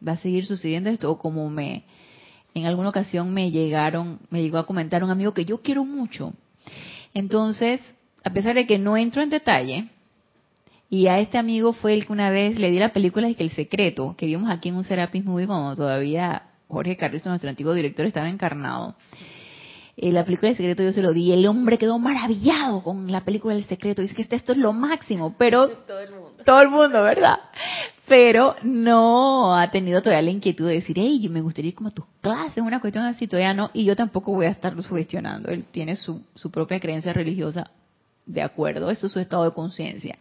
va a seguir sucediendo esto? O como me, en alguna ocasión me llegaron, me llegó a comentar un amigo que yo quiero mucho. Entonces, a pesar de que no entro en detalle, y a este amigo fue el que una vez le di la película que El Secreto, que vimos aquí en un Serapis Movie cuando todavía Jorge Carrizo, nuestro antiguo director, estaba encarnado. En la película del secreto yo se lo di, el hombre quedó maravillado con la película del secreto, dice que esto es lo máximo, pero todo el mundo, todo el mundo ¿verdad? Pero no ha tenido todavía la inquietud de decir, hey, me gustaría ir como a tus clases, una cuestión así, todavía no, y yo tampoco voy a estarlo sugestionando, él tiene su, su propia creencia religiosa, de acuerdo, eso es su estado de conciencia.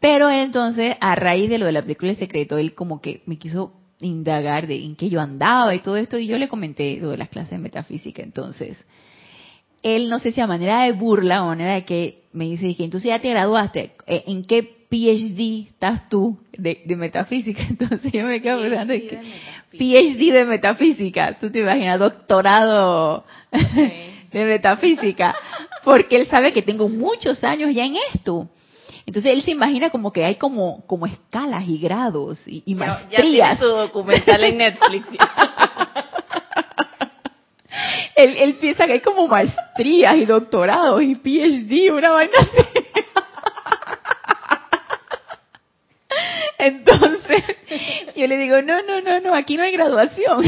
Pero entonces, a raíz de lo de la película del secreto, él como que me quiso indagar de en qué yo andaba y todo esto, y yo le comenté lo de las clases de metafísica. Entonces, él, no sé si a manera de burla o a manera de que me dice, dije, entonces ya te graduaste, eh, ¿en qué PhD estás tú de, metafísica? <laughs> Entonces yo me quedo pensando, que, PhD de metafísica, tú te imaginas, doctorado <laughs> de metafísica, porque él sabe que tengo muchos años ya en esto. Entonces él se imagina como que hay como, como escalas y grados y, y maestrías. Ya su documental en Netflix. <laughs> él, él piensa que hay como maestrías y doctorados y PhD, una vaina así. <laughs> Entonces, yo le digo, no, no, no, no, aquí no hay graduación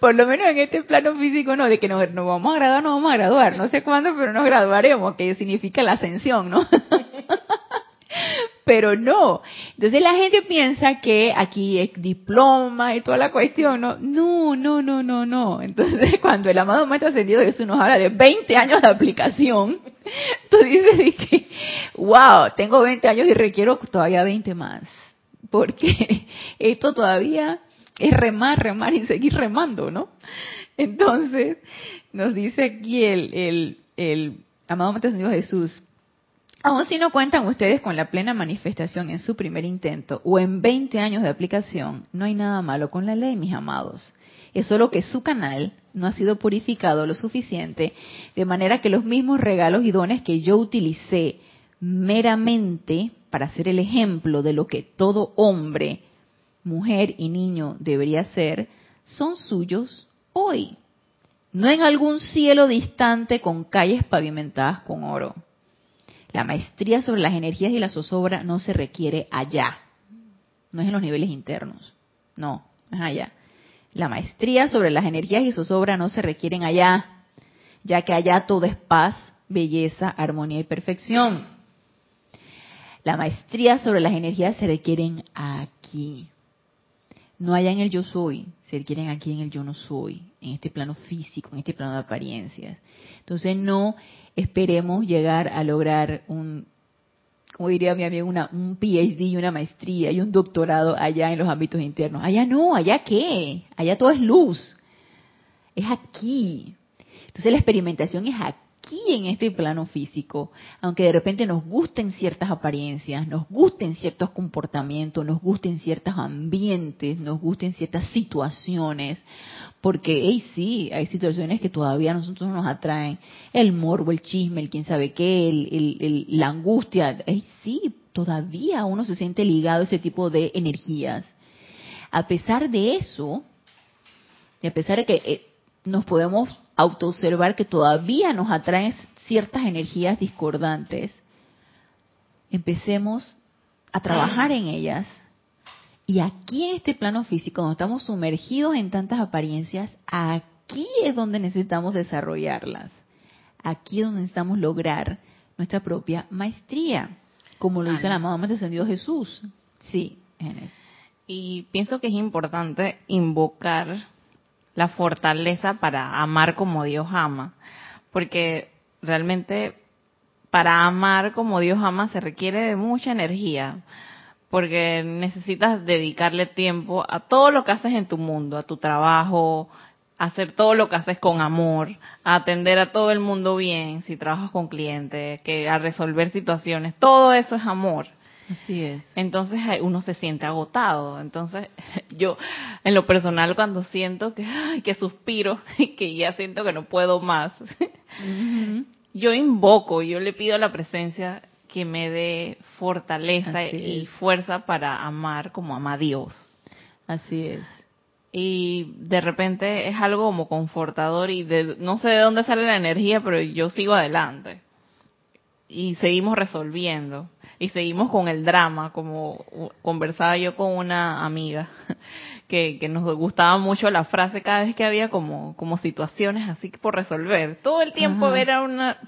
por lo menos en este plano físico, no, de que nos, vamos a graduar, nos vamos a graduar, no sé cuándo, pero nos graduaremos, que significa la ascensión, ¿no? <laughs> pero no. Entonces la gente piensa que aquí es diploma y toda la cuestión, ¿no? No, no, no, no, no. Entonces <laughs> cuando el amado Maestro Ascendido Jesús nos habla de 20 años de aplicación, <laughs> tú dices que, wow, tengo 20 años y requiero todavía 20 más. Porque esto todavía es remar, remar y seguir remando, ¿no? Entonces, nos dice aquí el, amado Señor Jesús, Aún si no cuentan ustedes con la plena manifestación en su primer intento o en 20 años de aplicación, no hay nada malo con la ley, mis amados. Es solo que su canal no ha sido purificado lo suficiente, de manera que los mismos regalos y dones que yo utilicé meramente para ser el ejemplo de lo que todo hombre, mujer y niño debería ser, son suyos hoy. No en algún cielo distante con calles pavimentadas con oro. La maestría sobre las energías y la zozobra no se requiere allá. No es en los niveles internos. No, es allá. La maestría sobre las energías y zozobra no se requieren allá, ya que allá todo es paz, belleza, armonía y perfección. La maestría sobre las energías se requieren aquí. No allá en el yo soy, se requieren aquí en el yo no soy, en este plano físico, en este plano de apariencias. Entonces no esperemos llegar a lograr un, como diría mi amigo, una, un PhD y una maestría y un doctorado allá en los ámbitos internos. Allá no, allá qué, allá todo es luz. Es aquí. Entonces la experimentación es aquí aquí en este plano físico, aunque de repente nos gusten ciertas apariencias, nos gusten ciertos comportamientos, nos gusten ciertos ambientes, nos gusten ciertas situaciones, porque hey, sí, hay situaciones que todavía a nosotros nos atraen, el morbo, el chisme, el quién sabe qué, el, la angustia, hey, sí, todavía uno se siente ligado a ese tipo de energías. A pesar de eso, y a pesar de que eh, nos podemos autoobservar que todavía nos atraen ciertas energías discordantes, empecemos a trabajar en ellas. Y aquí en este plano físico, donde estamos sumergidos en tantas apariencias, aquí es donde necesitamos desarrollarlas. Aquí es donde necesitamos lograr nuestra propia maestría, como lo dice la mamá ascendido Jesús. Sí, Y pienso que es importante invocar la fortaleza para amar como Dios ama. Porque realmente para amar como Dios ama se requiere de mucha energía. Porque necesitas dedicarle tiempo a todo lo que haces en tu mundo, a tu trabajo, a hacer todo lo que haces con amor, a atender a todo el mundo bien, si trabajas con clientes, que a resolver situaciones, todo eso es amor. Así es. Entonces uno se siente agotado. Entonces <laughs> yo, en lo personal, cuando siento que, ay, que suspiro <laughs> y que ya siento que no puedo más, yo invoco, yo le pido a la presencia que me dé fortaleza y fuerza para amar como ama Dios. Así es. Y de repente es algo como confortador y de, no sé de dónde sale la energía, pero yo sigo adelante. Y seguimos resolviendo y seguimos con el drama, como conversaba yo con una amiga, <laughs> que, que nos gustaba mucho la frase cada vez que había como, como situaciones así por resolver. Todo el tiempo era una...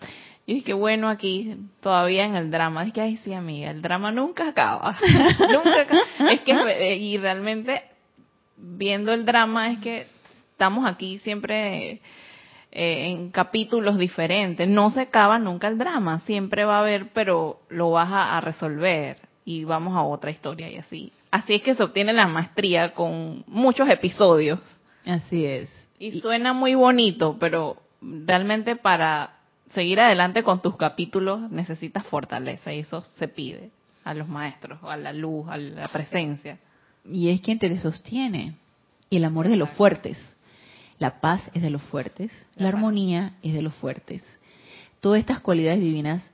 Y dije, bueno, aquí todavía en el drama. Es que, ay, sí, amiga, el drama nunca acaba. <laughs> nunca acaba. Es que, eh, y realmente, viendo el drama, es que estamos aquí siempre eh, en capítulos diferentes. No se acaba nunca el drama, siempre va a haber, pero lo vas a, resolver y vamos a otra historia y así. Así es que se obtiene la maestría con muchos episodios. Así es. Y, suena muy bonito, pero realmente para seguir adelante con tus capítulos necesitas fortaleza y eso se pide a los maestros, a la luz, a la presencia. Y es quien te sostiene. Y el amor de los fuertes. La paz es de los fuertes, la, armonía es de los fuertes. Todas estas cualidades divinas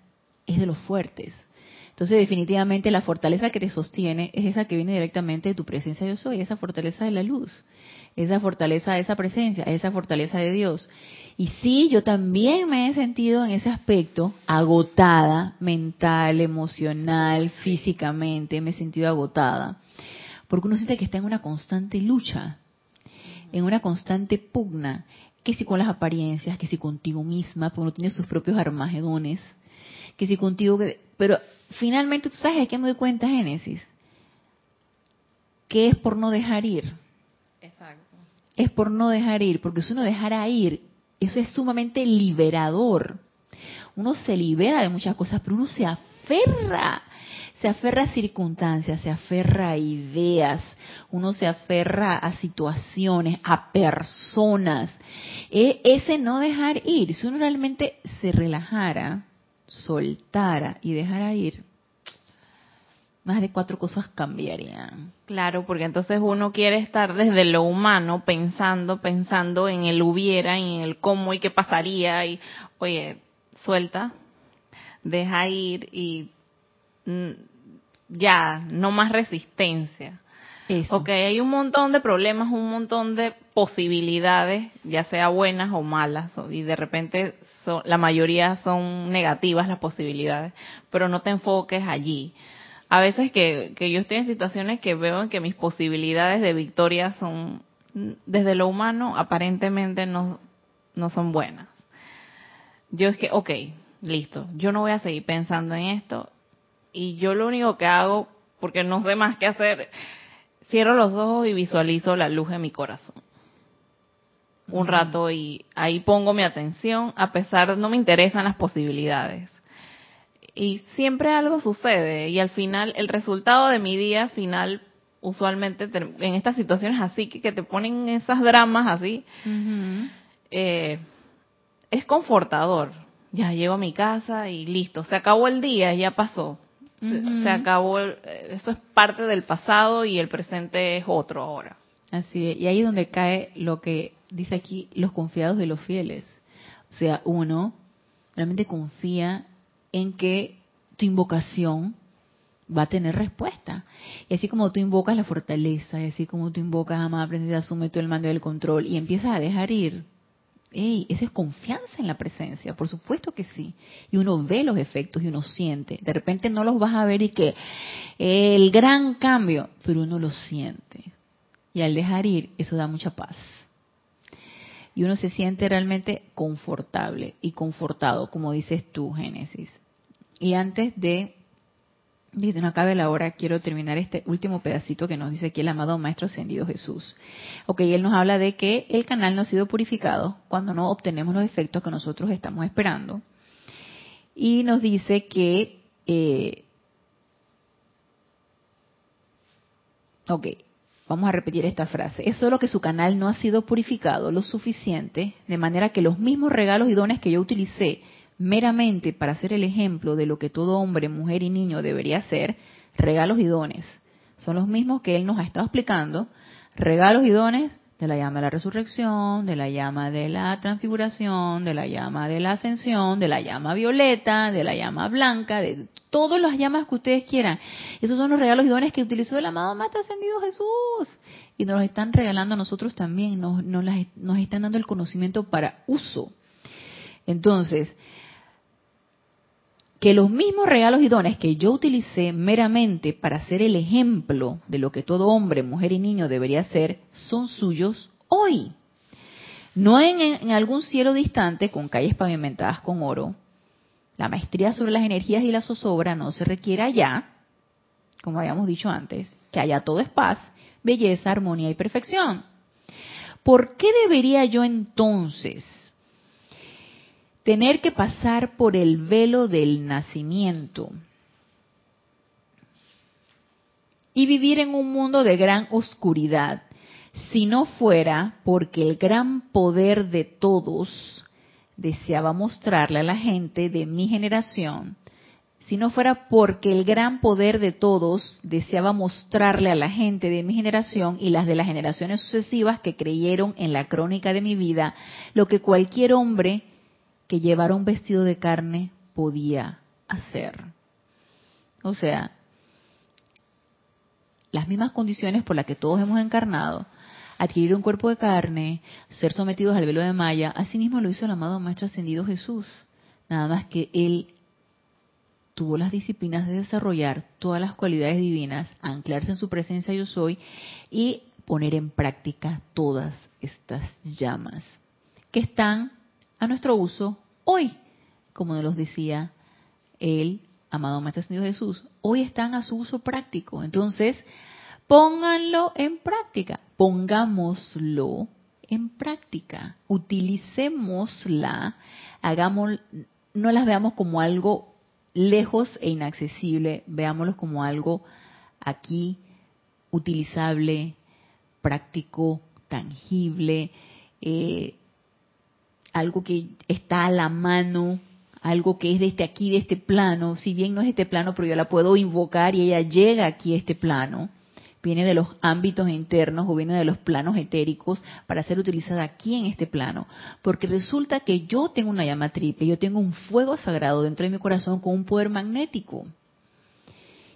es de los fuertes. Entonces, definitivamente la fortaleza que te sostiene es esa que viene directamente de tu presencia yo soy, esa fortaleza de la luz, esa fortaleza de esa presencia, esa fortaleza de Dios. Y sí, yo también me he sentido en ese aspecto agotada, mental, emocional, físicamente, me he sentido agotada, porque uno siente que está en una constante lucha en una constante pugna, que si con las apariencias, que si contigo misma, porque uno tiene sus propios armagedones, que si contigo, pero finalmente tú sabes, que me doy cuenta, Génesis, que es por no dejar ir. Exacto. Es por no dejar ir, porque si uno dejara ir, eso es sumamente liberador. Uno se libera de muchas cosas, pero uno se aferra se aferra a circunstancias, se aferra a ideas, uno se aferra a situaciones, a personas. E, ese no dejar ir, si uno realmente se relajara soltara y dejara ir, más de cuatro cosas cambiarían. Claro, porque entonces uno quiere estar desde lo humano pensando, pensando en el hubiera en el cómo y qué pasaría y, oye, suelta, deja ir y ya, no más resistencia. Eso. Ok, hay un montón de problemas, un montón de posibilidades, ya sea buenas o malas, y de repente la mayoría son negativas las posibilidades, pero no te enfoques allí. A veces que, que yo estoy en situaciones que veo que mis posibilidades de victoria son, desde lo humano, aparentemente no, no son buenas. Yo es que, ok, listo, yo no voy a seguir pensando en esto, y yo lo único que hago, porque no sé más qué hacer, cierro los ojos y visualizo la luz en mi corazón. Un rato y ahí pongo mi atención, a pesar no me interesan las posibilidades. Y siempre algo sucede y al final el resultado de mi día final usualmente en estas situaciones así que, te ponen esas dramas así eh, es confortador ya llego a mi casa y listo se acabó el día ya pasó se, acabó, eso es parte del pasado y el presente es otro ahora. Así es, y ahí es donde cae lo que dice aquí, los confiados de los fieles. O sea, uno realmente confía en que tu invocación va a tener respuesta. Y así como tú invocas la fortaleza, y así como tú invocas, amada presencia, asume todo el mando del control y empiezas a dejar ir Ey, esa es confianza en la presencia, por supuesto que sí. Y uno ve los efectos y uno siente. De repente no los vas a ver y que el gran cambio, pero uno lo siente. Y al dejar ir, eso da mucha paz. Y uno se siente realmente confortable y confortado, como dices tú, Génesis. Y antes de Dice, no acabe la hora, quiero terminar este último pedacito que nos dice aquí el amado Maestro Ascendido Jesús. Ok, él nos habla de que el canal no ha sido purificado cuando no obtenemos los efectos que nosotros estamos esperando. Y nos dice que, eh, ok, vamos a repetir esta frase. Es solo que su canal no ha sido purificado lo suficiente, de manera que los mismos regalos y dones que yo utilicé meramente para ser el ejemplo de lo que todo hombre, mujer y niño debería ser, regalos y dones. Son los mismos que él nos ha estado explicando, regalos y dones de la llama de la resurrección, de la llama de la transfiguración, de la llama de la ascensión, de la llama violeta, de la llama blanca, de todas las llamas que ustedes quieran. Esos son los regalos y dones que utilizó el amado Maestro Ascendido Jesús. Y nos los están regalando a nosotros también, nos, nos, nos están dando el conocimiento para uso. Entonces, que los mismos regalos y dones que yo utilicé meramente para ser el ejemplo de lo que todo hombre, mujer y niño debería ser, son suyos hoy. No en, algún cielo distante con calles pavimentadas con oro. La maestría sobre las energías y la zozobra no se requiere allá, como habíamos dicho antes, que allá todo es paz, belleza, armonía y perfección. ¿Por qué debería yo entonces tener que pasar por el velo del nacimiento y vivir en un mundo de gran oscuridad, si no fuera porque el gran poder de todos deseaba mostrarle a la gente de mi generación, si no fuera porque el gran poder de todos deseaba mostrarle a la gente de mi generación y las de las generaciones sucesivas que creyeron en la crónica de mi vida, lo que cualquier hombre que llevar un vestido de carne podía hacer. O sea, las mismas condiciones por las que todos hemos encarnado, adquirir un cuerpo de carne, ser sometidos al velo de Maya, así mismo lo hizo el amado Maestro Ascendido Jesús. Nada más que él tuvo las disciplinas de desarrollar todas las cualidades divinas, anclarse en su presencia yo soy y poner en práctica todas estas llamas que están a nuestro uso hoy, como nos decía el amado Maestro Señor Jesús. Hoy están a su uso práctico. Entonces, pónganlo en práctica, pongámoslo en práctica, utilicémosla, hagamos, no las veamos como algo lejos e inaccesible, veámoslo como algo aquí utilizable, práctico, tangible, eh, algo que está a la mano, algo que es de este aquí, de este plano, si bien no es este plano, pero yo la puedo invocar y ella llega aquí a este plano, viene de los ámbitos internos o viene de los planos etéricos para ser utilizada aquí en este plano. Porque resulta que yo tengo una llama triple, yo tengo un fuego sagrado dentro de mi corazón con un poder magnético.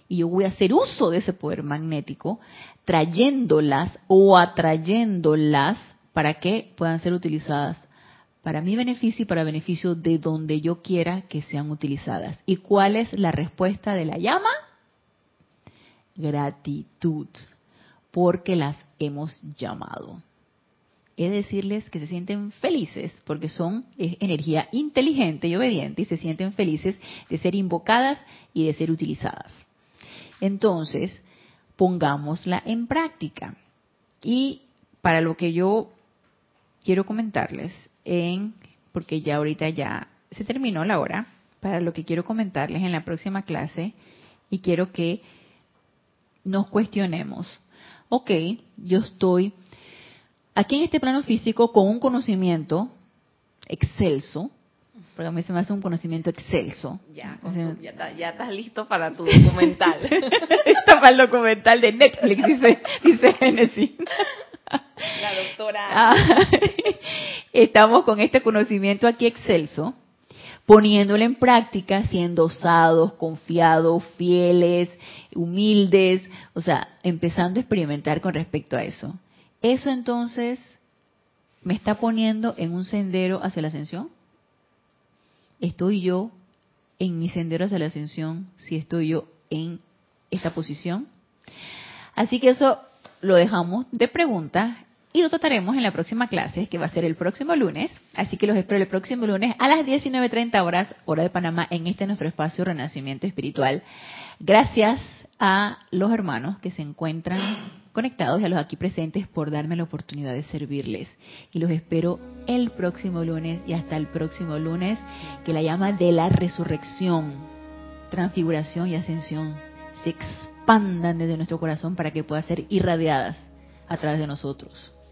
Y yo voy a hacer uso de ese poder magnético, trayéndolas o atrayéndolas para que puedan ser utilizadas para mi beneficio y para beneficio de donde yo quiera que sean utilizadas. ¿Y cuál es la respuesta de la llama? Gratitud, porque las hemos llamado. Es decirles que se sienten felices porque son energía inteligente y obediente y se sienten felices de ser invocadas y de ser utilizadas. Entonces, pongámosla en práctica. Y para lo que yo quiero comentarles en, porque ya ahorita ya se terminó la hora, para lo que quiero comentarles en la próxima clase y quiero que nos cuestionemos. Ok, yo estoy aquí en este plano físico con un conocimiento excelso, porque a mí se me hace un conocimiento excelso. Ya, ya, estás listo para tu documental. <laughs> Está para el documental de Netflix, dice, dice Genesis. <laughs> <laughs> La doctora. Ah, <laughs> estamos con este conocimiento aquí excelso, poniéndolo en práctica, siendo osados, confiados, fieles, humildes, o sea, empezando a experimentar con respecto a eso. Eso entonces me está poniendo en un sendero hacia la ascensión. ¿Estoy yo en mi sendero hacia la ascensión si estoy yo en esta posición? Así que eso lo dejamos de pregunta y lo trataremos en la próxima clase, que va a ser el próximo lunes. Así que los espero el próximo lunes a las 19.30 horas, hora de Panamá, en este nuestro espacio Renacimiento Espiritual. Gracias a los hermanos que se encuentran conectados y a los aquí presentes por darme la oportunidad de servirles. Y los espero el próximo lunes y hasta el próximo lunes, que la llama de la resurrección, transfiguración y ascensión se expandan desde nuestro corazón para que puedan ser irradiadas a través de nosotros.